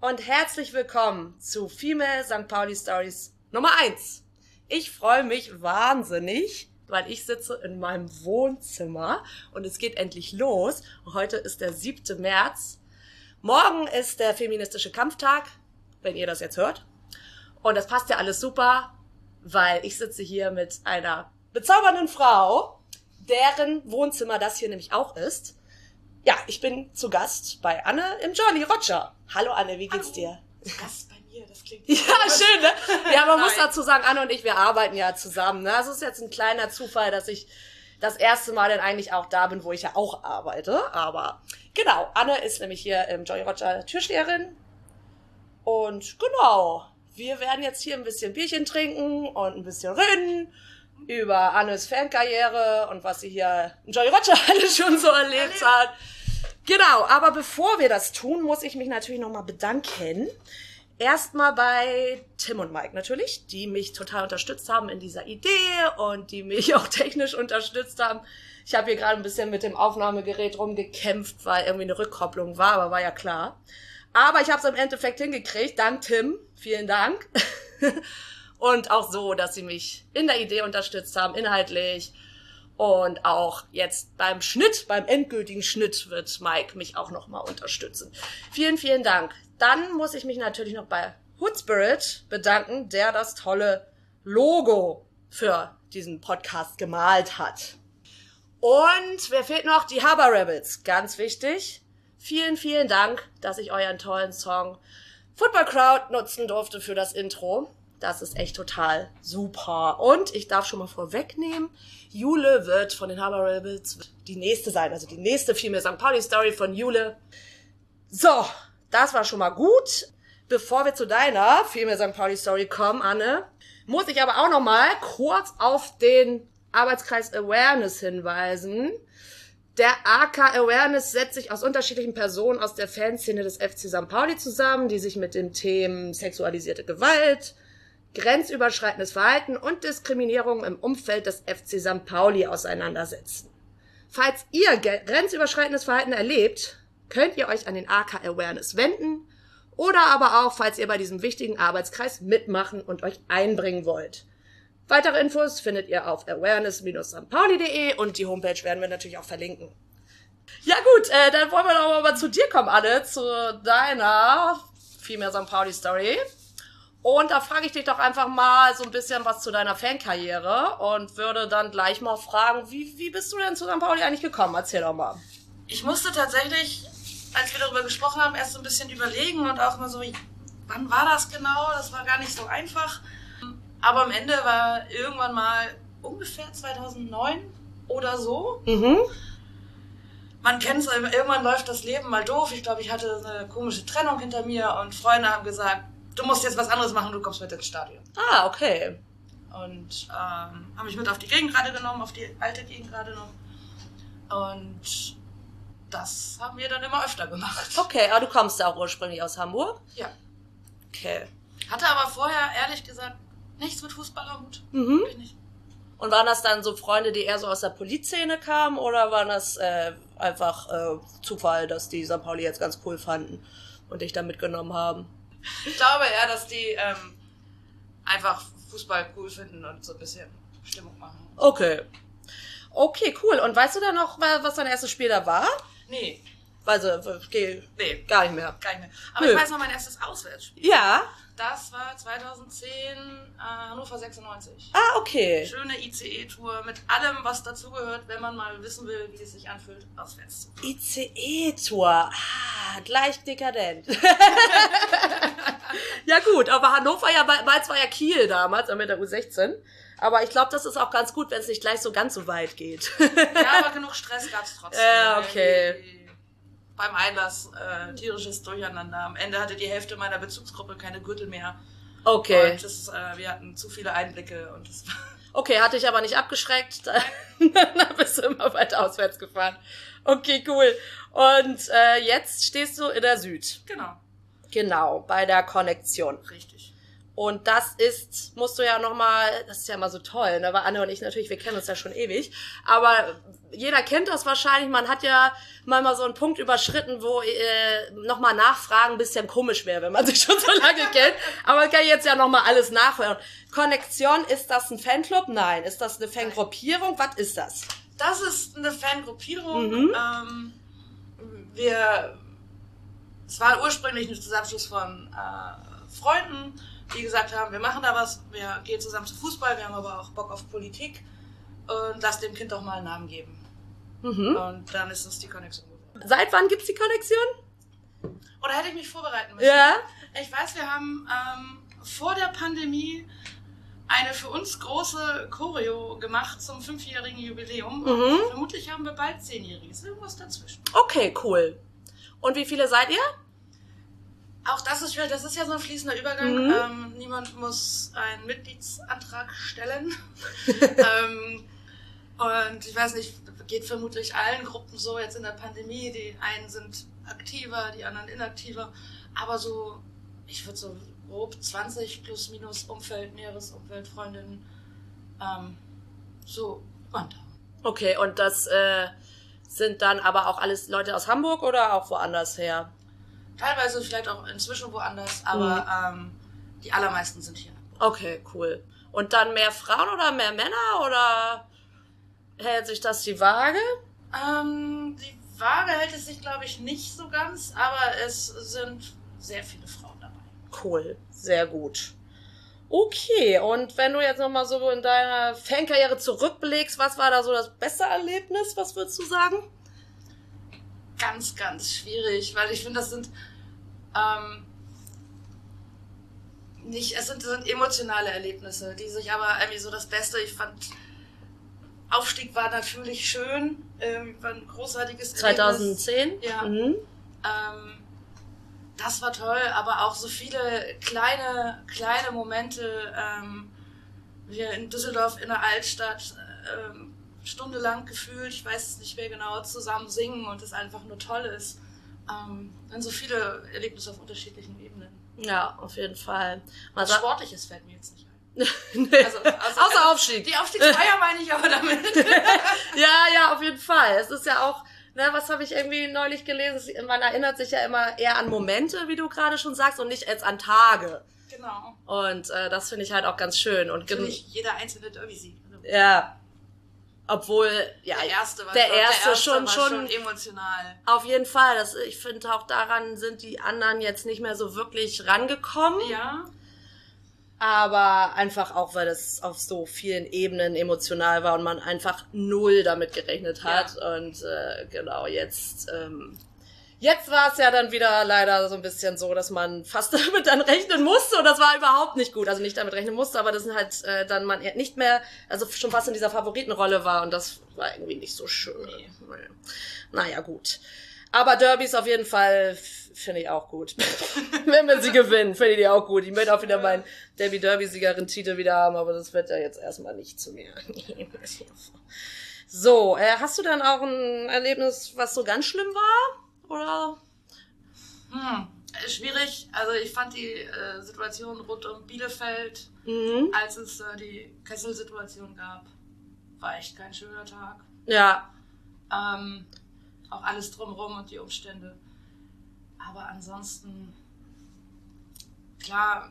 Und herzlich willkommen zu Female St. Pauli Stories Nummer 1. Ich freue mich wahnsinnig, weil ich sitze in meinem Wohnzimmer und es geht endlich los. Heute ist der 7. März. Morgen ist der feministische Kampftag, wenn ihr das jetzt hört. Und das passt ja alles super, weil ich sitze hier mit einer bezaubernden Frau, deren Wohnzimmer das hier nämlich auch ist. Ja, ich bin zu Gast bei Anne im Jolly Roger. Hallo Anne, wie geht's Hallo. dir? Zu Gast bei mir, das klingt Ja, schön, ne? Ja, man muss dazu sagen, Anne und ich, wir arbeiten ja zusammen. Ne? Also ist jetzt ein kleiner Zufall, dass ich das erste Mal dann eigentlich auch da bin, wo ich ja auch arbeite. Aber genau, Anne ist nämlich hier im Jolly Roger Türsteherin. Und genau, wir werden jetzt hier ein bisschen Bierchen trinken und ein bisschen reden über Annes Fankarriere und was sie hier in Jolly Roger alles schon so erlebt hat. Genau, aber bevor wir das tun, muss ich mich natürlich nochmal bedanken. Erstmal bei Tim und Mike natürlich, die mich total unterstützt haben in dieser Idee und die mich auch technisch unterstützt haben. Ich habe hier gerade ein bisschen mit dem Aufnahmegerät rumgekämpft, weil irgendwie eine Rückkopplung war, aber war ja klar. Aber ich habe es im Endeffekt hingekriegt. Dank Tim. Vielen Dank. Und auch so, dass sie mich in der Idee unterstützt haben, inhaltlich. Und auch jetzt beim Schnitt, beim endgültigen Schnitt wird Mike mich auch nochmal unterstützen. Vielen, vielen Dank. Dann muss ich mich natürlich noch bei Hood Spirit bedanken, der das tolle Logo für diesen Podcast gemalt hat. Und wer fehlt noch? Die Haber Rebels. Ganz wichtig. Vielen, vielen Dank, dass ich euren tollen Song Football Crowd nutzen durfte für das Intro. Das ist echt total super. Und ich darf schon mal vorwegnehmen, Jule wird von den Hammer Rebels die nächste sein. Also die nächste Female St. Pauli Story von Jule. So, das war schon mal gut. Bevor wir zu deiner Female St. Pauli Story kommen, Anne, muss ich aber auch noch mal kurz auf den Arbeitskreis Awareness hinweisen. Der AK Awareness setzt sich aus unterschiedlichen Personen aus der Fanszene des FC St. Pauli zusammen, die sich mit dem Themen sexualisierte Gewalt, grenzüberschreitendes Verhalten und Diskriminierung im Umfeld des FC St. Pauli auseinandersetzen. Falls ihr grenzüberschreitendes Verhalten erlebt, könnt ihr euch an den AK Awareness wenden oder aber auch, falls ihr bei diesem wichtigen Arbeitskreis mitmachen und euch einbringen wollt. Weitere Infos findet ihr auf awareness-stpauli.de und die Homepage werden wir natürlich auch verlinken. Ja gut, äh, dann wollen wir doch mal zu dir kommen, Anne, zu deiner Female St. Pauli Story. Und da frage ich dich doch einfach mal so ein bisschen was zu deiner Fankarriere und würde dann gleich mal fragen, wie, wie bist du denn zu St. Pauli eigentlich gekommen? Erzähl doch mal. Ich musste tatsächlich, als wir darüber gesprochen haben, erst so ein bisschen überlegen und auch mal so, wann war das genau? Das war gar nicht so einfach. Aber am Ende war irgendwann mal ungefähr 2009 oder so. Mhm. Man kennt es, irgendwann läuft das Leben mal doof. Ich glaube, ich hatte eine komische Trennung hinter mir und Freunde haben gesagt, du musst jetzt was anderes machen, du kommst mit ins Stadion. Ah, okay. Und ähm, habe mich mit auf die Gegengrade genommen, auf die alte Gegengrade noch. Und das haben wir dann immer öfter gemacht. Okay, aber du kommst ja auch ursprünglich aus Hamburg? Ja. Okay. Hatte aber vorher, ehrlich gesagt, nichts mit Fußball am Hut. Mhm. Ich nicht. Und waren das dann so Freunde, die eher so aus der Polizszene kamen oder waren das äh, einfach äh, Zufall, dass die St. Pauli jetzt ganz cool fanden und dich da mitgenommen haben? Ich glaube eher, dass die ähm, einfach Fußball cool finden und so ein bisschen Stimmung machen. Okay. Okay, cool. Und weißt du dann noch, was dein erstes Spiel da war? Nee. Also, geh, Nee, gar nicht mehr. gar nicht mehr. Aber Nö. ich weiß noch mein erstes Auswärtsspiel. Ja. Das war 2010 äh, Hannover 96. Ah, okay. Schöne ICE-Tour mit allem, was dazugehört, wenn man mal wissen will, wie es sich anfühlt, auswärts. ICE-Tour. Ah, gleich dekadent. ja gut, aber Hannover ja, Mainz war ja Kiel damals, mit der U16. Aber ich glaube, das ist auch ganz gut, wenn es nicht gleich so ganz so weit geht. Ja, aber genug Stress gab's trotzdem. Ja, okay. Beim Einlass äh, tierisches Durcheinander. Am Ende hatte die Hälfte meiner Bezugsgruppe keine Gürtel mehr. okay. Und das, äh, wir hatten zu viele Einblicke und das war Okay, hatte ich aber nicht abgeschreckt. Dann dann bist du immer weiter auswärts gefahren. Okay, cool. Und äh, jetzt stehst du in der Süd. genau Genau, bei der Konnektion. richtig. Und das ist, musst du ja nochmal, das ist ja immer so toll, ne? Weil Anne und ich natürlich, wir kennen uns ja schon ewig. Aber jeder kennt das wahrscheinlich. Man hat ja manchmal so einen Punkt überschritten, wo äh, nochmal nachfragen ein bisschen komisch wäre, wenn man sich schon so lange kennt. Aber man kann jetzt ja nochmal alles nachhören. Konnektion, ist das ein Fanclub? Nein. Ist das eine Fangruppierung? Was ist das? Das ist eine Fangruppierung. Mhm. Ähm, wir, es war ursprünglich ein Zusammenschluss von äh, Freunden, die gesagt haben, wir machen da was, wir gehen zusammen zu Fußball, wir haben aber auch Bock auf Politik und lass dem Kind doch mal einen Namen geben. Mhm. Und dann ist es die geworden. Seit wann gibt's die Konnektion? Oder hätte ich mich vorbereiten müssen? Ja. Ich weiß, wir haben ähm, vor der Pandemie eine für uns große Choreo gemacht zum fünfjährigen Jubiläum. Mhm. Und vermutlich haben wir bald zehnjähriges. Irgendwas dazwischen. Okay, cool. Und wie viele seid ihr? Auch das ist schwierig. Das ist ja so ein fließender Übergang. Mhm. Ähm, niemand muss einen Mitgliedsantrag stellen. ähm, und ich weiß nicht, geht vermutlich allen Gruppen so jetzt in der Pandemie. Die einen sind aktiver, die anderen inaktiver. Aber so, ich würde so grob 20 plus minus Umfeld, näheres Umfeld, Freundinnen, ähm, so runter. Okay, und das äh, sind dann aber auch alles Leute aus Hamburg oder auch woanders her? Teilweise vielleicht auch inzwischen woanders, aber ähm, die allermeisten sind hier. Okay, cool. Und dann mehr Frauen oder mehr Männer oder hält sich das die Waage? Ähm, die Waage hält es sich, glaube ich, nicht so ganz, aber es sind sehr viele Frauen dabei. Cool, sehr gut. Okay, und wenn du jetzt nochmal so in deiner Fankarriere zurückblickst, was war da so das beste Erlebnis? Was würdest du sagen? Ganz, ganz schwierig, weil ich finde, das sind ähm, nicht, es sind, sind emotionale Erlebnisse, die sich aber irgendwie so das Beste, ich fand, Aufstieg war natürlich schön, ähm, war ein großartiges Erlebnis. 2010? Ja. Mhm. Ähm, das war toll, aber auch so viele kleine, kleine Momente. Ähm, wir in Düsseldorf in der Altstadt ähm, stundenlang gefühlt, ich weiß es nicht mehr genau, zusammen singen und es einfach nur toll ist. Ähm, dann so viele Erlebnisse auf unterschiedlichen Ebenen. Ja, auf jeden Fall. Was Sportliches fällt mir jetzt nicht. Also, also, Außer Aufstieg. Die Aufstiegsfeier meine ich aber damit. Ja, ja, auf jeden Fall. Es ist ja auch, ne, was habe ich irgendwie neulich gelesen? Man erinnert sich ja immer eher an Momente, wie du gerade schon sagst, und nicht als an Tage. genau. Und äh, das finde ich halt auch ganz schön. Und Natürlich jeder einzelne Derby-Sieg. Also ja, obwohl, ja, der erste war der schon, erste schon, war schon, emotional. auf jeden Fall. Das, ich finde auch daran sind die anderen jetzt nicht mehr so wirklich rangekommen. Ja. Aber einfach auch, weil das auf so vielen Ebenen emotional war und man einfach null damit gerechnet hat. Und äh, genau, jetzt, ähm, jetzt war es ja dann wieder leider so ein bisschen so, dass man fast damit dann rechnen musste und das war überhaupt nicht gut. Also nicht damit rechnen musste, aber das sind halt äh, dann man nicht mehr, also schon fast in dieser Favoritenrolle war und das war irgendwie nicht so schön. Nee. Naja. Gut. Aber Derbys auf jeden Fall finde ich auch gut. Wenn wir sie gewinnen, finde ich die auch gut. Ich möchte auch wieder meinen Debbie Derby-Siegerin-Titel wieder haben, aber das wird ja jetzt erstmal nicht zu mir. so, äh, hast du dann auch ein Erlebnis, was so ganz schlimm war? Oder? Hm, äh, schwierig. Also ich fand die äh, Situation rund um Bielefeld, Mhm. als es äh, die Kesselsituation gab, war echt kein schöner Tag. Ja. Ähm, auch alles drumherum und die Umstände. Aber ansonsten, klar,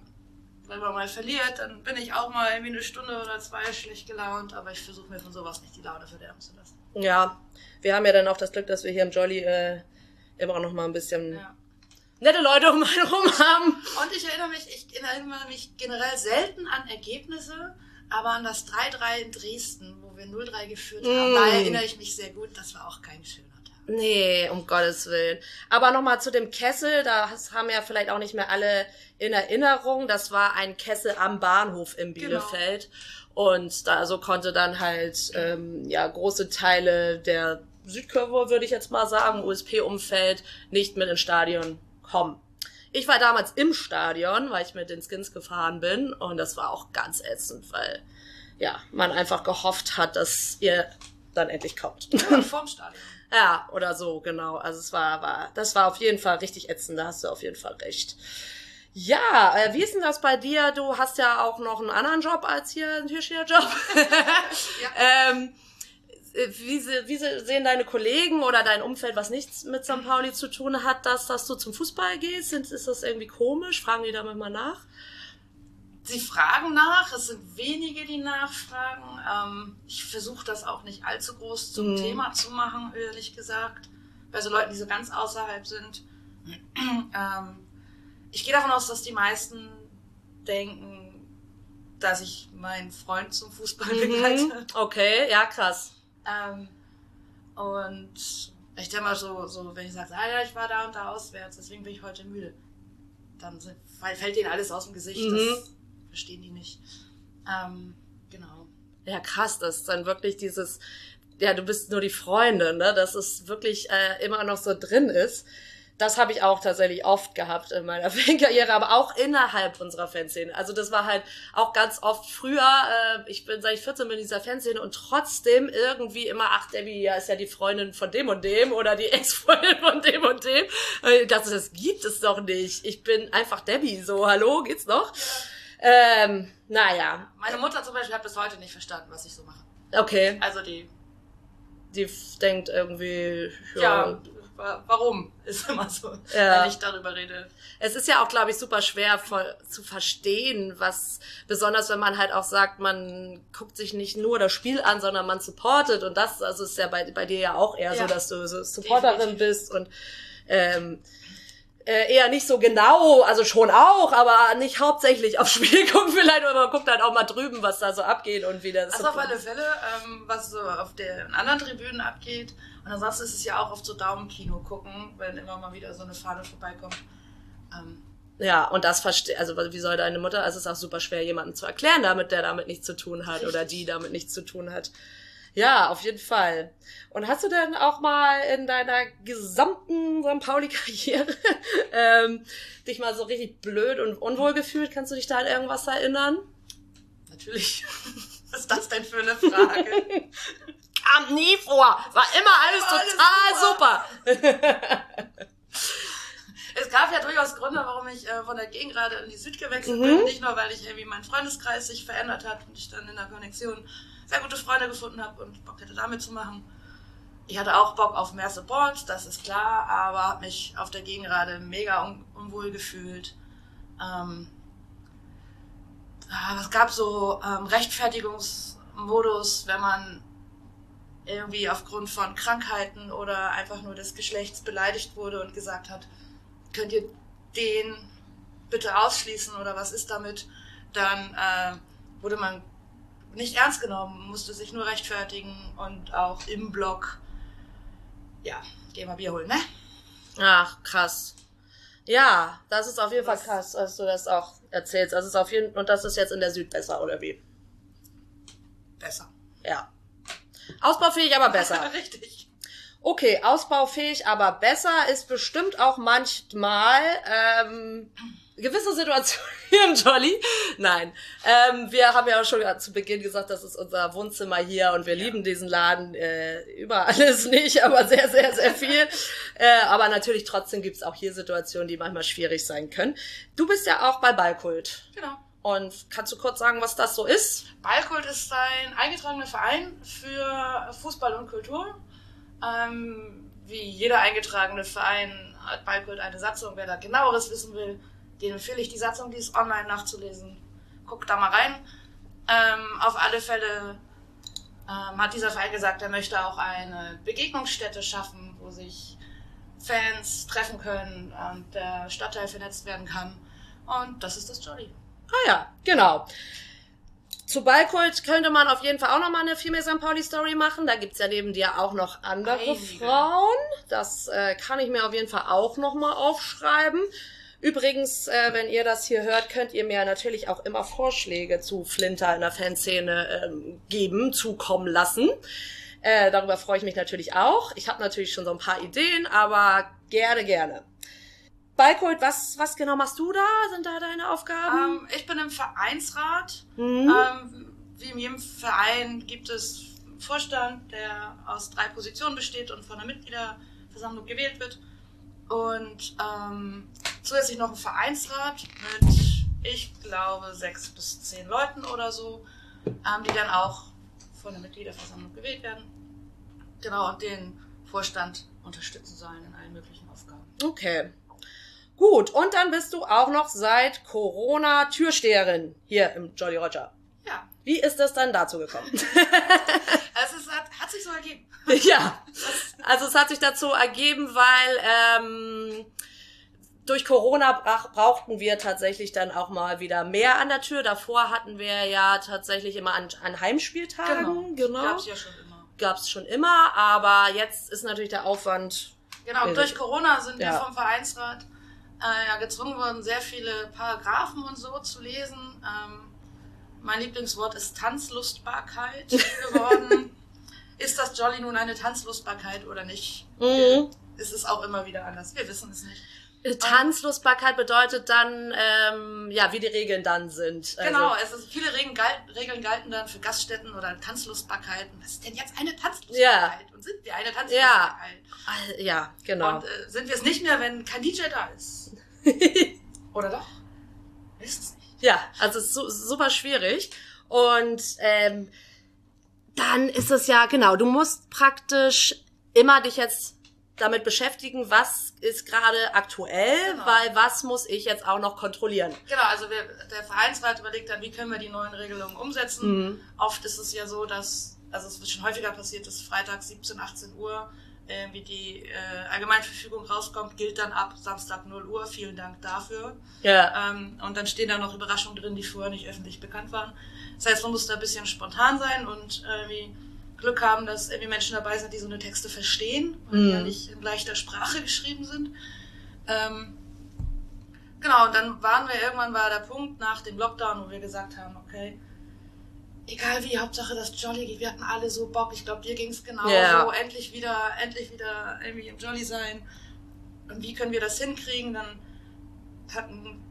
wenn man mal verliert, dann bin ich auch mal irgendwie eine Stunde oder zwei schlecht gelaunt, aber ich versuche mir von sowas nicht die Laune verderben zu lassen. Ja, wir haben ja dann auch das Glück, dass wir hier im Jolly äh, immer auch noch mal ein bisschen Ja. nette Leute um einen rum haben. Und ich erinnere mich, ich erinnere mich generell selten an Ergebnisse, aber an das 3-3 in Dresden, wo wir 0-3 geführt haben, Mm. da erinnere ich mich sehr gut. Das war auch kein schöner Tag. Nee, um Gottes Willen. Aber nochmal zu dem Kessel, das haben ja vielleicht auch nicht mehr alle in Erinnerung. Das war ein Kessel am Bahnhof in Genau. Bielefeld. Und da so konnte dann halt ähm, ja große Teile der Südkurve, würde ich jetzt mal sagen, USP-Umfeld, nicht mit ins Stadion kommen. Ich war damals im Stadion, weil ich mit den Skins gefahren bin und das war auch ganz ätzend, weil ja, man einfach gehofft hat, dass ihr dann endlich kommt. Ja, vorm Stadion. Ja, oder so, genau. Also es war, war, das war auf jeden Fall richtig ätzend, da hast du auf jeden Fall recht. Ja, äh, wie ist denn das bei dir? Du hast ja auch noch einen anderen Job als hier einen Türsteherjob. ähm, äh, wie, wie se- sehen deine Kollegen oder dein Umfeld, was nichts mit St. Pauli zu tun hat, dass, dass du zum Fußball gehst? Ist das irgendwie komisch? Fragen die da manchmal nach? Sie fragen nach, es sind wenige, die nachfragen. Ähm, ich versuche das auch nicht allzu groß zum Mhm. Thema zu machen, ehrlich gesagt. Bei so Leuten, die so ganz außerhalb sind. ähm, ich gehe davon aus, dass die meisten denken, dass ich meinen Freund zum Fußball begleite. Mhm. Okay, ja, krass. Ähm, und ich denke mal so, so, wenn ich sage, ah ja, ich war da und da auswärts, deswegen bin ich heute müde, dann fällt denen alles aus dem Gesicht. Mhm. Das verstehen die nicht. Ähm, genau. Ja, krass, das ist dann wirklich dieses, ja, du bist nur die Freundin, ne? Dass es wirklich äh, immer noch so drin ist. Das habe ich auch tatsächlich oft gehabt in meiner Fankarriere, aber auch innerhalb unserer Fanszene. Also das war halt auch ganz oft früher, äh, ich bin seit ich 14 bin in dieser Fanszene und trotzdem irgendwie immer, ach, Debbie, ja, ist ja die Freundin von dem und dem oder die Ex-Freundin von dem und dem. Äh, Das, das gibt es doch nicht. Ich bin einfach Debbie, so, hallo, geht's noch? Ähm, naja, Meine Mutter zum Beispiel hat bis heute nicht verstanden, was ich so mache. okay. Also die, die denkt irgendwie, ja. ja, wa- warum ist immer so, Ja. wenn ich darüber rede. Es ist ja auch, glaube ich, super schwer voll zu verstehen, was, besonders wenn man halt auch sagt, man guckt sich nicht nur das Spiel an, sondern man supportet und das, also ist ja bei, bei dir ja auch eher so, Ja. dass du so Supporterin Definitiv. bist und, ähm, äh, eher nicht so genau, also schon auch, aber nicht hauptsächlich aufs Spiel gucken vielleicht, aber man guckt halt auch mal drüben, was da so abgeht und wie das Das auf alle Fälle, ähm, was so auf den anderen Tribünen abgeht. Und ansonsten ist es ja auch oft so Daumenkino gucken, wenn immer mal wieder so eine Fahne vorbeikommt. Ähm, Ja, und das versteht, also wie soll deine Mutter, also es ist auch super schwer, jemandem zu erklären, damit der damit nichts zu tun hat oder Richtig. die damit nichts zu tun hat. Ja, auf jeden Fall. Und hast du denn auch mal in deiner gesamten St. Pauli-Karriere ähm, dich mal so richtig blöd und unwohl gefühlt? Kannst du dich da an irgendwas erinnern? natürlich. Was ist das denn für eine Frage? Kam nie vor. War immer alles War alles total super. es gab ja durchaus Gründe, warum ich äh, von der Gegengrade in die Süd gewechselt Mhm. bin. Nicht nur, weil ich irgendwie mein Freundeskreis sich verändert hat und ich dann in der Konnexion sehr gute Freunde gefunden habe und Bock hätte damit zu machen. Ich hatte auch Bock auf mehr Support, das ist klar, aber habe mich auf der Gegengrade mega un unwohl gefühlt. Ähm, ah, es gab so ähm, Rechtfertigungsmodus, wenn man irgendwie aufgrund von Krankheiten oder einfach nur des Geschlechts beleidigt wurde und gesagt hat, könnt ihr den bitte ausschließen oder was ist damit, dann äh, wurde man nicht ernst genommen, musste sich nur rechtfertigen und auch im Blog, ja, geh mal Bier holen, ne? Ach, krass. Ja, das ist auf jeden Fall Das- krass, dass du das auch erzählst. Das ist auf jeden und das ist jetzt in der Süd besser, oder wie? Besser. Ja. Ausbaufähig, aber besser. Richtig. Okay, ausbaufähig, aber besser ist bestimmt auch manchmal ähm, gewisse Situationen Jolly. Nein, ähm, wir haben ja auch schon zu Beginn gesagt, das ist unser Wohnzimmer hier und wir Ja. lieben diesen Laden äh, über alles nicht, aber sehr, sehr, sehr viel. äh, aber natürlich trotzdem gibt's auch hier Situationen, die manchmal schwierig sein können. Du bist ja auch bei Ballkult. Genau. Und kannst du kurz sagen, was das so ist? Ballkult ist ein eingetragener Verein für Fußball und Kultur. Ähm, wie jeder eingetragene Verein hat Ballkult eine Satzung. Wer da genaueres wissen will, den empfehle ich die Satzung, die ist online nachzulesen. Guckt da mal rein. Ähm, auf alle Fälle ähm, hat dieser Verein gesagt, er möchte auch eine Begegnungsstätte schaffen, wo sich Fans treffen können und der Stadtteil vernetzt werden kann. Und das ist das Jolly. Ah ja, genau. Zu Ballkult könnte man auf jeden Fall auch nochmal eine Female St. Pauli Story machen. Da gibt's ja neben dir auch noch andere Einige. Frauen. Das äh, kann ich mir auf jeden Fall auch nochmal aufschreiben. Übrigens, äh, wenn ihr das hier hört, könnt ihr mir natürlich auch immer Vorschläge zu Flinter in der Fanszene ähm, geben, zukommen lassen. Äh, darüber freue ich mich natürlich auch. Ich habe natürlich schon so ein paar Ideen, aber gerne, gerne. Balkold, was, was genau machst du da? Sind da deine Aufgaben? Ähm, ich bin im Vereinsrat. Mhm. Ähm, wie in jedem Verein gibt es einen Vorstand, der aus drei Positionen besteht und von der Mitgliederversammlung gewählt wird. Und ähm, zusätzlich noch ein Vereinsrat mit, ich glaube, sechs bis zehn Leuten oder so, ähm, die dann auch von der Mitgliederversammlung gewählt werden. Genau, und den Vorstand unterstützen sollen in allen möglichen Aufgaben. Okay. Gut, und dann bist du auch noch seit Corona Türsteherin hier im Jolly Roger. Ja, Wie ist es dann dazu gekommen? es ist, hat, hat sich so ergeben. ja, also es hat sich dazu ergeben, weil ähm, durch Corona brach, brauchten wir tatsächlich dann auch mal wieder mehr an der Tür. Davor hatten wir ja tatsächlich immer an, an Heimspieltagen. Genau. Gab's ja schon immer. Gab's schon immer, aber jetzt ist natürlich der Aufwand. Genau, und durch Corona sind wir ja. vom Vereinsrat äh, ja, gezwungen worden, sehr viele Paragraphen und so zu lesen. Ähm, mein Lieblingswort ist Tanzlustbarkeit geworden. ist das Jolly nun eine Tanzlustbarkeit oder nicht? Mhm. Ist es auch immer wieder anders. Wir wissen es nicht. Tanzlustbarkeit bedeutet dann, ähm, ja, wie die Regeln dann sind. Also- Genau, es ist, viele Regeln, galten, Regeln galten dann für Gaststätten oder Tanzlustbarkeiten. Was ist denn jetzt eine Tanzlustbarkeit? Und sind wir eine Tanzlustbarkeit? Äh, ja, genau. Und äh, sind wir es nicht mehr, wenn kein DJ da ist? Oder doch? Wissen es nicht. Ja, also es ist su super schwierig. Und ähm, dann ist es ja, genau, du musst praktisch immer dich jetzt damit beschäftigen, was ist gerade aktuell, Genau. weil was muss ich jetzt auch noch kontrollieren. Genau, also wir, der Vereinsrat überlegt dann, wie können wir die neuen Regelungen umsetzen. Mhm. Oft ist es ja so, dass, also es wird schon häufiger passiert, dass Freitag 17, 18 Uhr irgendwie die äh, Allgemeinverfügung rauskommt, gilt dann ab Samstag 0 Uhr. Vielen Dank dafür. Ja, Ähm, und dann stehen da noch Überraschungen drin, die vorher nicht öffentlich bekannt waren. Das heißt, man muss da ein bisschen spontan sein und irgendwie Glück haben, dass irgendwie Menschen dabei sind, die so eine Texte verstehen und die ja Mhm. nicht in leichter Sprache geschrieben sind. Ähm, genau, und dann waren wir, irgendwann war der Punkt nach dem Lockdown, wo wir gesagt haben, okay, egal wie, Hauptsache das Jolly geht, wir hatten alle so Bock, ich glaube, dir ging's genauso, Ja. endlich wieder, endlich wieder irgendwie im Jolly sein. Und wie können wir das hinkriegen? Dann hatten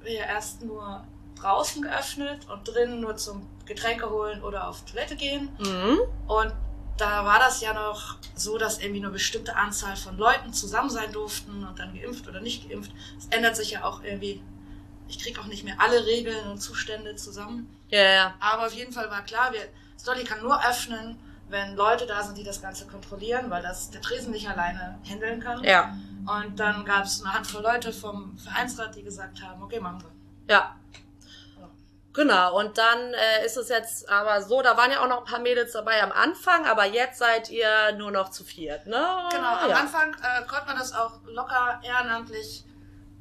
wir erst nur draußen geöffnet und drinnen nur zum Getränke holen oder auf Toilette gehen. mhm. Und da war das ja noch so, dass irgendwie nur bestimmte Anzahl von Leuten zusammen sein durften und dann geimpft oder nicht geimpft. Es ändert sich ja auch irgendwie. Ich kriege auch nicht mehr alle Regeln und Zustände zusammen. ja, ja. Aber auf jeden Fall war klar, wir, Stolly kann nur öffnen, wenn Leute da sind, die das Ganze kontrollieren, weil das der Tresen nicht alleine handeln kann. Ja, Und dann gab es eine Handvoll Leute vom Vereinsrat, die gesagt haben, okay, machen wir. ja. Genau, und dann äh, ist es jetzt aber so, da waren ja auch noch ein paar Mädels dabei am Anfang, aber jetzt seid ihr nur noch zu viert, ne? Genau, am ja. Anfang äh, konnte man das auch locker ehrenamtlich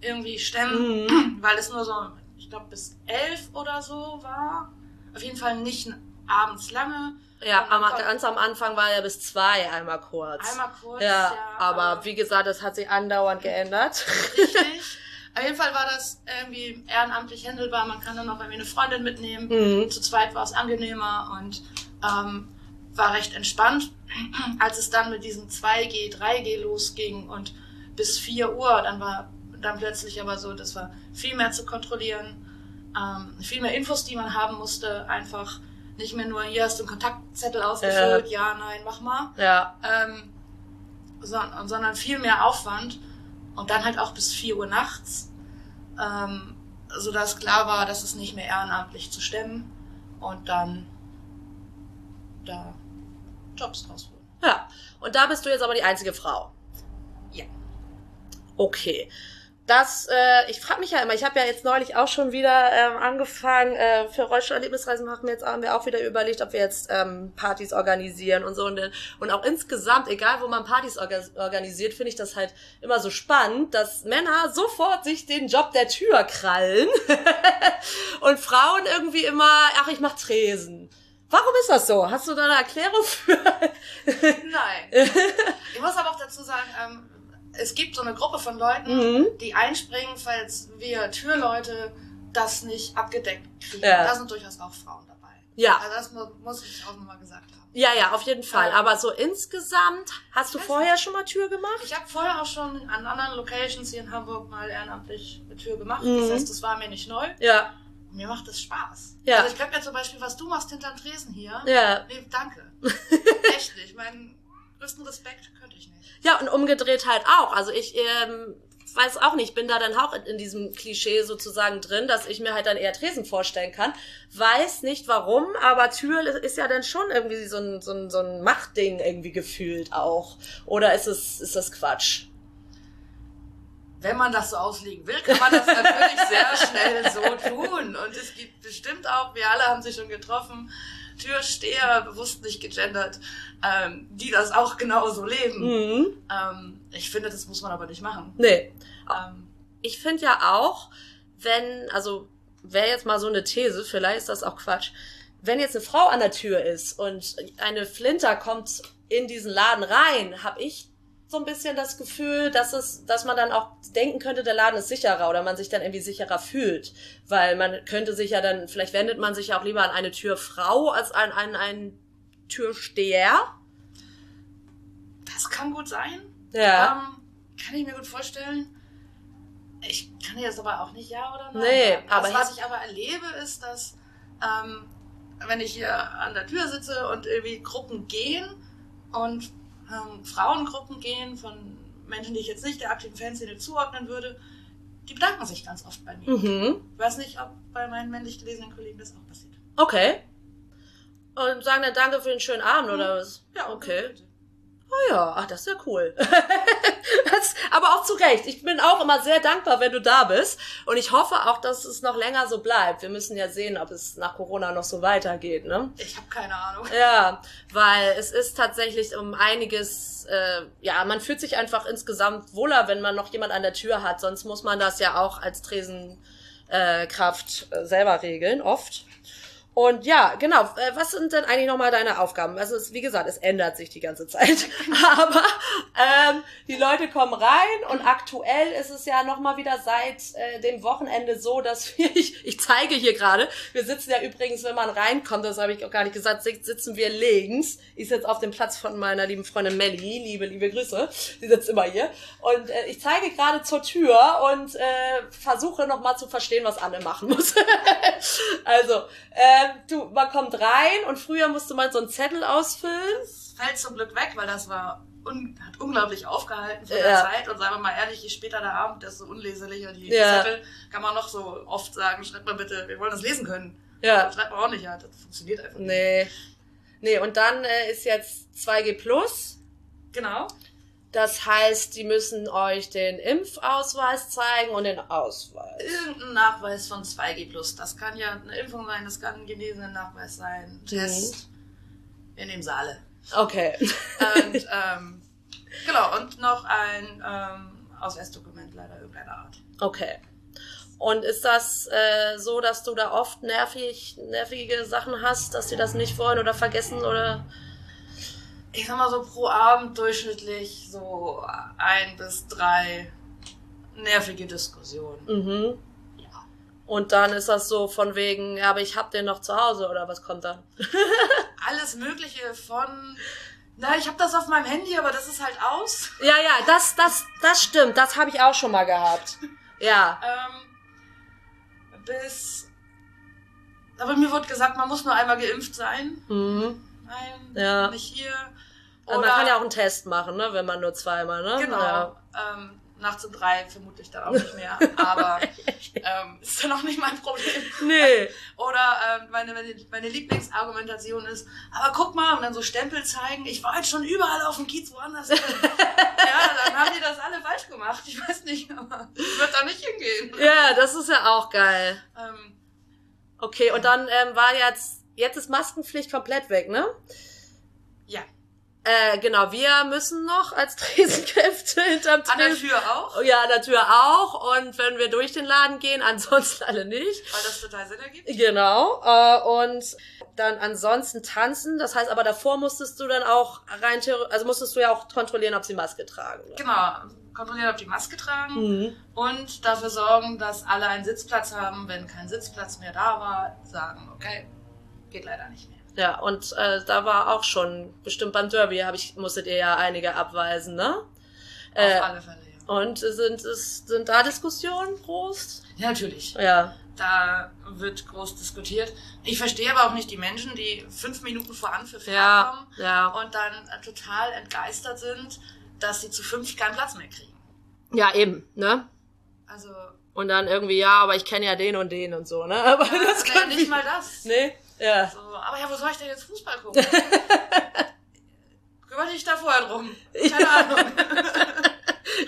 irgendwie stemmen, Mhm. weil es nur so, ich glaube, bis elf oder so war. Auf jeden Fall nicht abends lange. Ja, am, ganz am Anfang war ja bis zwei einmal kurz. Einmal kurz. ja, Ja, aber wie gesagt, das hat sich andauernd geändert. Richtig. Auf jeden Fall war das irgendwie ehrenamtlich handelbar. Man kann dann noch irgendwie eine Freundin mitnehmen. Mhm. Zu zweit war es angenehmer und ähm, war recht entspannt. Als es dann mit diesem 2G, 3G losging und bis 4 Uhr, dann war dann plötzlich aber so, das war viel mehr zu kontrollieren, ähm, viel mehr Infos, die man haben musste, einfach nicht mehr nur, hier hast du einen Kontaktzettel ausgefüllt, ja, nein, mach mal, Ja, ähm, sondern, sondern viel mehr Aufwand und dann halt auch bis 4 Uhr nachts. Ähm, sodass klar war, dass es nicht mehr ehrenamtlich zu stemmen und dann da Jobs draus wurden. Ja. Und da bist du jetzt aber die einzige Frau. Ja. Okay. Das, äh, ich frage mich ja immer, ich habe ja jetzt neulich auch schon wieder ähm, angefangen, äh, für Rollstuhl-Erlebnisreisen haben wir jetzt haben wir auch wieder überlegt, ob wir jetzt ähm, Partys organisieren und so. Und, und auch insgesamt, egal wo man Partys orga organisiert, finde ich das halt immer so spannend, dass Männer sofort sich den Job der Tür krallen und Frauen irgendwie immer, ach, ich mach Tresen. Warum ist das so? Hast du da eine Erklärung für? Nein. Ich muss aber auch dazu sagen, ähm, es gibt so eine Gruppe von Leuten, Mhm. die einspringen, falls wir Türleute das nicht abgedeckt kriegen. Ja. Da sind durchaus auch Frauen dabei. Ja. Also das mu- muss ich auch nochmal gesagt haben. Ja, ja, auf jeden Fall. Aber so insgesamt, hast du vorher schon mal Tür gemacht? Ich habe vorher auch schon an anderen Locations hier in Hamburg mal ehrenamtlich eine Tür gemacht. Mhm. Das heißt, das war mir nicht neu. Ja, Und mir macht das Spaß. Ja. Also ich könnte mir zum Beispiel, was du machst hinterm Tresen hier. ja. Nee, danke. Echt nicht. Meinen größten Respekt könnte ich nicht. Ja, und umgedreht halt auch. Also ich ähm, weiß auch nicht, bin da dann auch in, diesem Klischee sozusagen drin, dass ich mir halt dann eher Tresen vorstellen kann. Weiß nicht warum, aber Tür ist- ja dann schon irgendwie so ein, so ein, so ein Machtding irgendwie gefühlt auch. Oder ist es, ist das Quatsch? Wenn man das so auslegen will, kann man das natürlich sehr schnell so tun. Und es gibt bestimmt auch, wir alle haben sich schon getroffen, Türsteher, bewusst nicht gegendert, ähm, die das auch genauso leben. Mhm. Ähm, ich finde, das muss man aber nicht machen. Nee. Ähm, ich finde ja auch, wenn, also wäre jetzt mal so eine These, vielleicht ist das auch Quatsch, wenn jetzt eine Frau an der Tür ist und eine Flinter kommt in diesen Laden rein, habe ich so ein bisschen das Gefühl, dass es, dass man dann auch denken könnte, der Laden ist sicherer oder man sich dann irgendwie sicherer fühlt, weil man könnte sich ja dann, vielleicht wendet man sich ja auch lieber an eine Türfrau als an einen, einen Türsteher. das kann gut sein. Ja. Ähm, kann ich mir gut vorstellen. Ich kann jetzt aber auch nicht ja oder nein. Nee, sagen. aber das, was ich ich aber erlebe, ist, dass ähm, wenn ich hier an der Tür sitze und irgendwie Gruppen gehen und ähm, Frauengruppen gehen von Menschen, die ich jetzt nicht der aktiven Fanszene zuordnen würde, die bedanken sich ganz oft bei mir. Mhm. Ich weiß nicht, ob bei meinen männlich gelesenen Kollegen das auch passiert. Okay. Und sagen dann Danke für den schönen Abend oder was? Ja, Okay. Oh ja, ach, das ist ja cool. das, aber auch zu Recht. Ich bin auch immer sehr dankbar, wenn du da bist. Und ich hoffe auch, dass es noch länger so bleibt. Wir müssen ja sehen, ob es nach Corona noch so weitergeht, ne? Ich habe keine Ahnung. Ja, weil es ist tatsächlich um einiges, äh, ja, man fühlt sich einfach insgesamt wohler, wenn man noch jemand an der Tür hat. Sonst muss man das ja auch als Tresenkraft äh, selber regeln, oft. Und ja, genau. Äh, was sind denn eigentlich nochmal deine Aufgaben? Also es, wie gesagt, es ändert sich die ganze Zeit. Aber ähm, die Leute kommen rein und aktuell ist es ja nochmal wieder seit äh, dem Wochenende so, dass wir, ich, ich zeige hier gerade, wir sitzen ja übrigens, wenn man reinkommt, das habe ich auch gar nicht gesagt, sit- sitzen wir links. Ich sitze auf dem Platz von meiner lieben Freundin Melli, liebe, liebe Grüße. Sie sitzt immer hier. Und äh, ich zeige gerade zur Tür und äh, versuche nochmal zu verstehen, was Anne machen muss. also, ähm, du, man kommt rein und früher musste man so einen Zettel ausfüllen. Das fällt zum Glück weg, weil das war un hat unglaublich aufgehalten von Ja. der Zeit. Und sagen wir mal ehrlich, je später der Abend, desto unleseliger die Ja. Zettel. Kann man noch so oft sagen, schreibt mal bitte, wir wollen das lesen können. Ja. Schreibt man auch nicht, ja, das funktioniert einfach nicht. Nee. Nee, und dann äh, ist jetzt 2G Plus. Genau. Das heißt, die müssen euch den Impfausweis zeigen und den Ausweis. Irgendein Nachweis von 2G+. Das kann ja eine Impfung sein, das kann ein genesenen Nachweis sein, Test. Wir nehmen sie alle. Okay. Und, ähm, genau, und noch ein ähm, Ausweisdokument leider irgendeiner Art. Okay. Und ist das äh, so, dass du da oft nervig, nervige Sachen hast, dass die das nicht wollen oder vergessen oder? Ich sag mal so pro Abend durchschnittlich so ein bis drei nervige Diskussionen. Mhm. Ja. Und dann ist das so von wegen, ja, aber ich hab den noch zu Hause oder was kommt dann? Alles Mögliche von, na, ich habe das auf meinem Handy, aber das ist halt aus. Ja, ja, das, das, das stimmt. Das habe ich auch schon mal gehabt. Ja. Ähm, bis, aber mir wurde gesagt, man muss nur einmal geimpft sein. Mhm. Nein, Ja. nicht hier. Aber man kann ja auch einen Test machen, ne, wenn man nur zweimal, ne? Genau. Ja. Ähm, nachts um drei vermutlich dann auch nicht mehr. Aber ähm, ist dann auch nicht mein Problem. Nee. Oder ähm, meine, meine, meine Lieblingsargumentation ist, aber guck mal, und dann so Stempel zeigen, ich war jetzt schon überall auf dem Kiez woanders. ja, dann haben die das alle falsch gemacht. Ich weiß nicht, aber ich würde da nicht hingehen. Ja, das ist ja auch geil. Ähm, Okay, und dann ähm, war jetzt, jetzt ist Maskenpflicht komplett weg, ne? ja, Äh, genau, wir müssen noch als Tresenkräfte hinterm an der Tresen. Tür auch, Ja, an der Tür auch. Und wenn wir durch den Laden gehen, ansonsten alle nicht. weil das total Sinn ergibt. Genau. Äh, und dann ansonsten tanzen. Das heißt aber, davor musstest du dann auch rein, also musstest du ja auch kontrollieren, ob sie Maske tragen. ne? Genau, kontrollieren, ob die Maske tragen. Mhm. und dafür sorgen, dass alle einen Sitzplatz haben. Wenn kein Sitzplatz mehr da war, sagen, okay, geht leider nicht mehr. Ja, und äh, da war auch schon, bestimmt beim Derby ich, musstet ihr ja einige abweisen, ne? Äh, Auf alle Fälle, ja. und sind, es, sind da Diskussionen groß? Ja, natürlich. Ja. Da wird groß diskutiert. Ich verstehe aber auch nicht die Menschen, die fünf Minuten vor Anpfiff Ja, herkommen ja. und dann äh, total entgeistert sind, dass sie zu fünf keinen Platz mehr kriegen. Ja, eben, ne? Also, Und dann irgendwie, ja, aber ich kenne ja den und den und so, ne? Aber das das ja kann nicht mal das. Nee? Ja. So, aber ja, wo soll ich denn jetzt Fußball gucken? Kümmere dich da vorher drum. Keine Ahnung.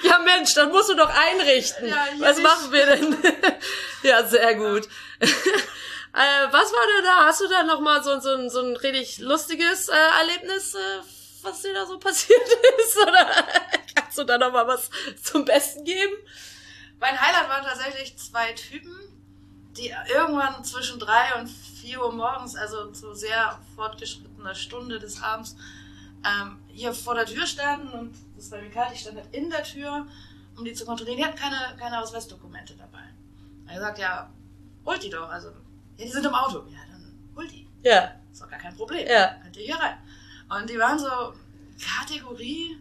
Ja, Mensch, dann musst du doch einrichten. Ja, was nicht. machen wir denn? ja, sehr gut. äh, was war denn da? Hast du da noch mal so, so, ein- so ein richtig lustiges äh, Erlebnis, äh, was dir da so passiert ist? Oder kannst du da noch mal was zum Besten geben? Mein Highlight waren tatsächlich zwei Typen, die irgendwann zwischen drei und vier Uhr morgens, also zu sehr fortgeschrittener Stunde des Abends, ähm, hier vor der Tür standen und das war mir kalt, ich stand halt in der Tür, um die zu kontrollieren. Die hatten keine, keine Ausweisdokumente dabei. Er gesagt, ja, holt die doch. Also, ja, die sind im Auto. Ja, dann holt die. Ja. Ist doch gar kein Problem. Ja. Könnt ihr hier rein. Und die waren so Kategorie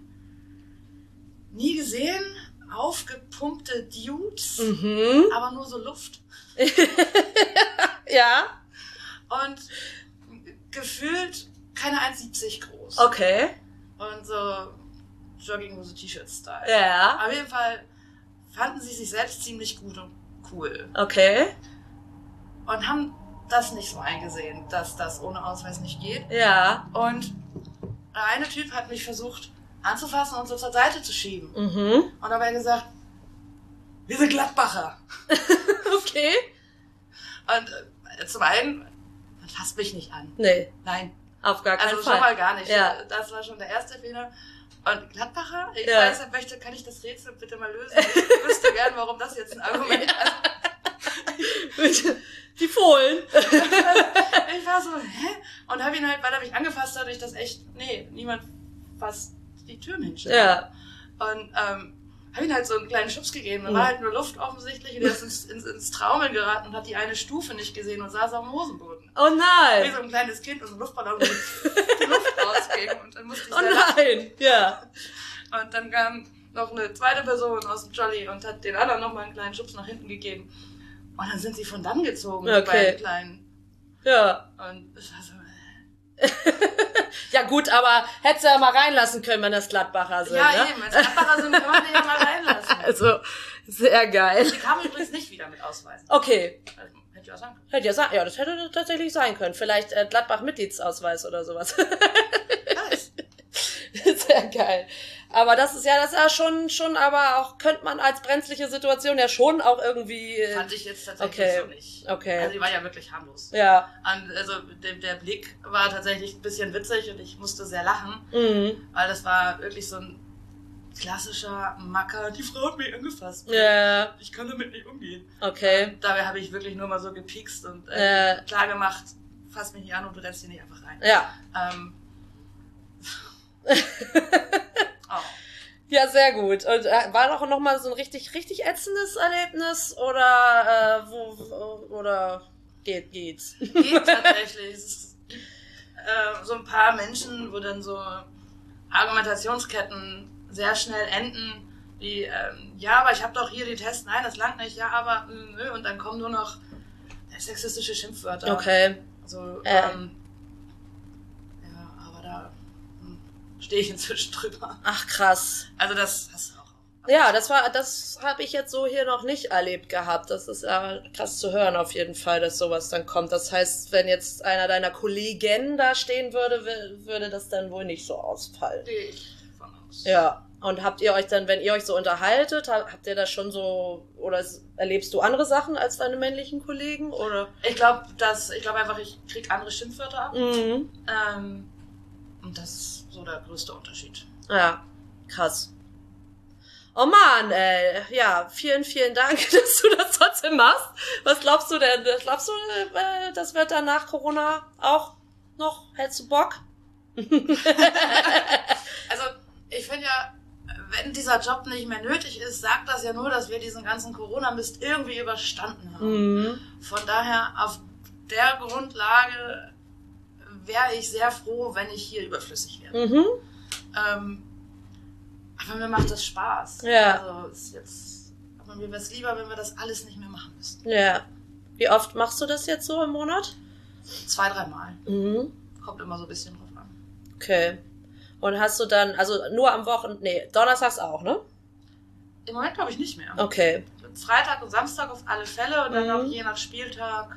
nie gesehen, aufgepumpte Dudes, Mhm. aber nur so Luft. Ja. Und gefühlt keine 1,70 groß. Okay. Und so Jogginghose, T-Shirt-Style. Ja. Auf jeden Fall fanden sie sich selbst ziemlich gut und cool. Okay. Und haben das nicht so eingesehen, dass das ohne Ausweis nicht geht. Ja. Und der eine Typ hat mich versucht anzufassen und so zur Seite zu schieben. Mhm. Und dabei gesagt, wir sind Gladbacher. Okay. Und äh, zum einen, fasst mich nicht an. Nee, Nein, auf gar keinen also Fall. schon mal gar nicht. Ja. Das war schon der erste Fehler. Und Gladbacher, ich Ja. weiß, möchte, kann ich das Rätsel bitte mal lösen? Ich wüsste gern, warum das jetzt ein Argument ist. Die Fohlen. Ich war so, hä? Und habe ihn halt, weil er mich angefasst hat, ich das echt, nee, niemand fasst die Türen hinstellen. Ja. Und ähm, habe ihm halt so einen kleinen Schubs gegeben. Da Mhm. war halt nur Luft offensichtlich und er ist ins, ins, ins Traumeln geraten und hat die eine Stufe nicht gesehen und saß auf dem Hosenboden. Oh Wie nein. so ein kleines Kind und so ein Luftballon, die Luft rausging. Und dann musste ich Oh nein. Ja. Und dann kam noch eine zweite Person aus dem Jolly und hat den anderen nochmal einen kleinen Schubs nach hinten gegeben. Und dann sind sie von dann gezogen, die Okay. beiden Kleinen. Ja. Und es war so, Ja gut, aber hättest du ja mal reinlassen können, wenn das Gladbacher sind. ja, ne? eben, als Gladbacher sind, kann man den ja mal reinlassen. Also, sehr geil. Die kamen übrigens nicht wieder mit Ausweisen. Okay. Also, hätte auch sagen können. Hätte ja, sein, ja, das hätte tatsächlich sein können. Vielleicht äh, Gladbach-Mitgliedsausweis oder sowas. Nice. Sehr geil. Aber das ist ja, das ist ja schon, schon, aber auch, könnte man als brenzliche Situation ja schon auch irgendwie. Äh, Fand ich jetzt tatsächlich Okay. so nicht. Okay. Also die war ja wirklich harmlos. ja. Und also der, der Blick war tatsächlich ein bisschen witzig und ich musste sehr lachen, Mhm. weil das war wirklich so ein klassischer Macker. Die Frau hat mich angefasst. Ja. Ich kann damit nicht umgehen. Okay. Dabei habe ich wirklich nur mal so gepiekst und äh, Äh. klar gemacht, fass mich nicht an und du rennst hier nicht einfach rein. Ja. Ähm. oh. Ja, sehr gut. Und äh, war doch noch mal so ein richtig, richtig ätzendes Erlebnis oder äh, wo, wo oder geht geht's? Geht tatsächlich. Es gibt äh, so ein paar Menschen, wo dann so Argumentationsketten sehr schnell enden, wie, ähm, ja, aber ich habe doch hier den Test, nein, das langt nicht, ja, aber, äh, nö, und dann kommen nur noch sexistische Schimpfwörter. Okay. So, Äh. ähm, ja, aber da hm, stehe ich inzwischen drüber. Ach krass. Also das hast du auch. Ja, das war, das habe ich jetzt so hier noch nicht erlebt gehabt. Das ist ja krass zu hören auf jeden Fall, dass sowas dann kommt. Das heißt, wenn jetzt einer deiner Kollegen da stehen würde, würde das dann wohl nicht so ausfallen. Ich. Ja. Und habt ihr euch dann, wenn ihr euch so unterhaltet, habt ihr das schon so, oder erlebst du andere Sachen als deine männlichen Kollegen, oder? Ich glaube, dass, ich glaube einfach, ich krieg andere Schimpfwörter ab. Mhm. Ähm, und das ist so der größte Unterschied. Ja, krass. Oh Mann, ey. Ja, vielen, vielen Dank, dass du das trotzdem machst. Was glaubst du denn? Glaubst du, äh, das wird dann nach Corona auch noch? Hättest du Bock? also, ich finde ja, wenn dieser Job nicht mehr nötig ist, sagt das ja nur, dass wir diesen ganzen Corona-Mist irgendwie überstanden haben. Mhm. Von daher, auf der Grundlage wäre ich sehr froh, wenn ich hier überflüssig wäre. Mhm. Ähm, aber mir macht das Spaß. Ja. Also ist jetzt, aber mir wäre es lieber, wenn wir das alles nicht mehr machen müssten. Ja. Wie oft machst du das jetzt so im Monat? Zwei, dreimal. Mhm. Kommt immer so ein bisschen drauf an. Okay. Und hast du dann, also nur am Wochenende, nee, Donnerstags auch, ne? Im Moment glaube ich nicht mehr. Okay. Freitag und Samstag auf alle Fälle und dann Mhm. auch je nach Spieltag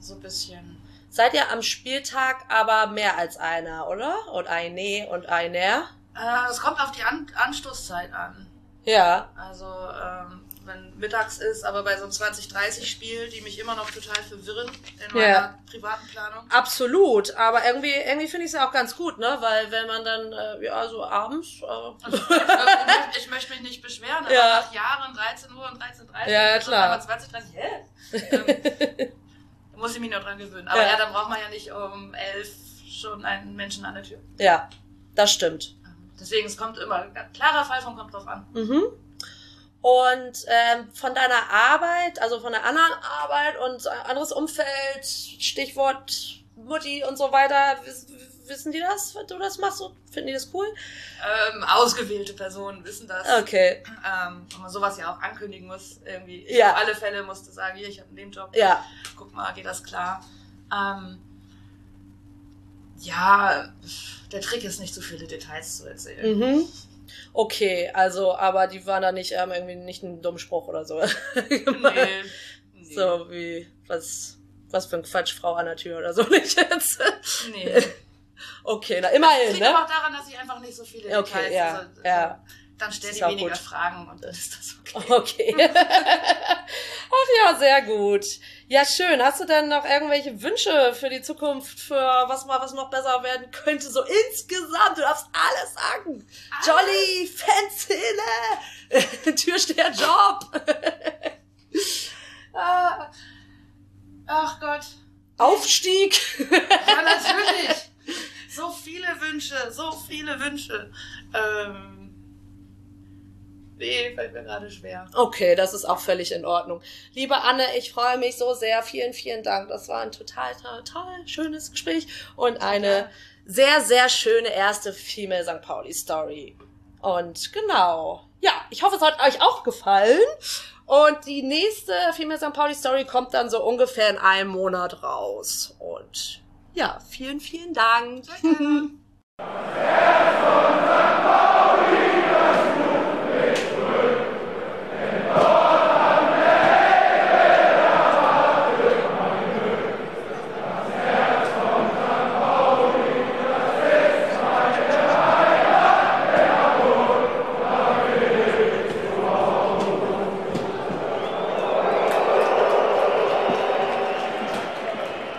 so ein bisschen. Seid ihr am Spieltag aber mehr als einer, oder? Und eine und einer? Äh, Es kommt auf die an Anstoßzeit an. Ja. Also ähm, wenn mittags ist, aber bei so einem 20-30-Spiel, die mich immer noch total verwirren in meiner Ja. privaten Planung. Absolut, aber irgendwie, irgendwie finde ich es ja auch ganz gut, ne? Weil wenn man dann, äh, ja, so abends. Äh, Also, ich, möchte- ich möchte mich nicht beschweren, aber Ja. nach Jahren 13 Uhr und 13.30 Uhr. Ja, ja, klar. Aber 20, 30, hä? ähm, da muss ich mich noch dran gewöhnen. Aber Ja. ja. dann braucht man ja nicht um 11 schon einen Menschen an der Tür. ja, das stimmt. Deswegen, es kommt immer, klarer Fall von kommt drauf an. Mhm. Und ähm, von deiner Arbeit, also von der anderen Arbeit und anderes Umfeld, Stichwort Mutti und so weiter, wiss, wissen die das, wenn du das machst? Finden die das cool? Ähm, ausgewählte Personen wissen das. Okay. Ähm, wenn man sowas ja auch ankündigen muss, irgendwie. Ich Ja. auf alle Fälle musste sagen, hier, ich habe den Job. Ja. Guck mal, geht das klar. Ähm, ja, der Trick ist nicht so viele Details zu erzählen. Mhm. Okay, also, aber die waren da nicht, haben irgendwie nicht einen dummen Spruch oder so. gemacht. Nee. nee. So wie, was, was für ein Quatsch, Frau an der Tür oder so nicht jetzt. Nee. Okay, na Das immerhin, liegt ne? aber auch daran, dass ich einfach nicht so viele Okay, Details ja, also, ja. Dann die auch weniger gut. Fragen und dann ist das okay. Okay. Ach ja, sehr gut. Ja, schön. Hast du denn noch irgendwelche Wünsche für die Zukunft, für was mal was noch besser werden könnte? So insgesamt, du darfst alles sagen. Jolly, Fanszene, Türsteherjob, Ah, ach Gott. Aufstieg. Ja, natürlich. So viele Wünsche, so viele Wünsche. Ähm, nee, fällt mir gerade schwer. Okay, das ist auch völlig in Ordnung. Liebe Anne, ich freue mich so sehr. Vielen, vielen Dank. Das war ein total, total schönes Gespräch und eine sehr, sehr schöne erste Female St. Pauli Story. Und genau. Ja, ich hoffe, es hat euch auch gefallen. Und die nächste Female St. Pauli Story kommt dann so ungefähr in einem Monat raus. Und ja, vielen, vielen Dank.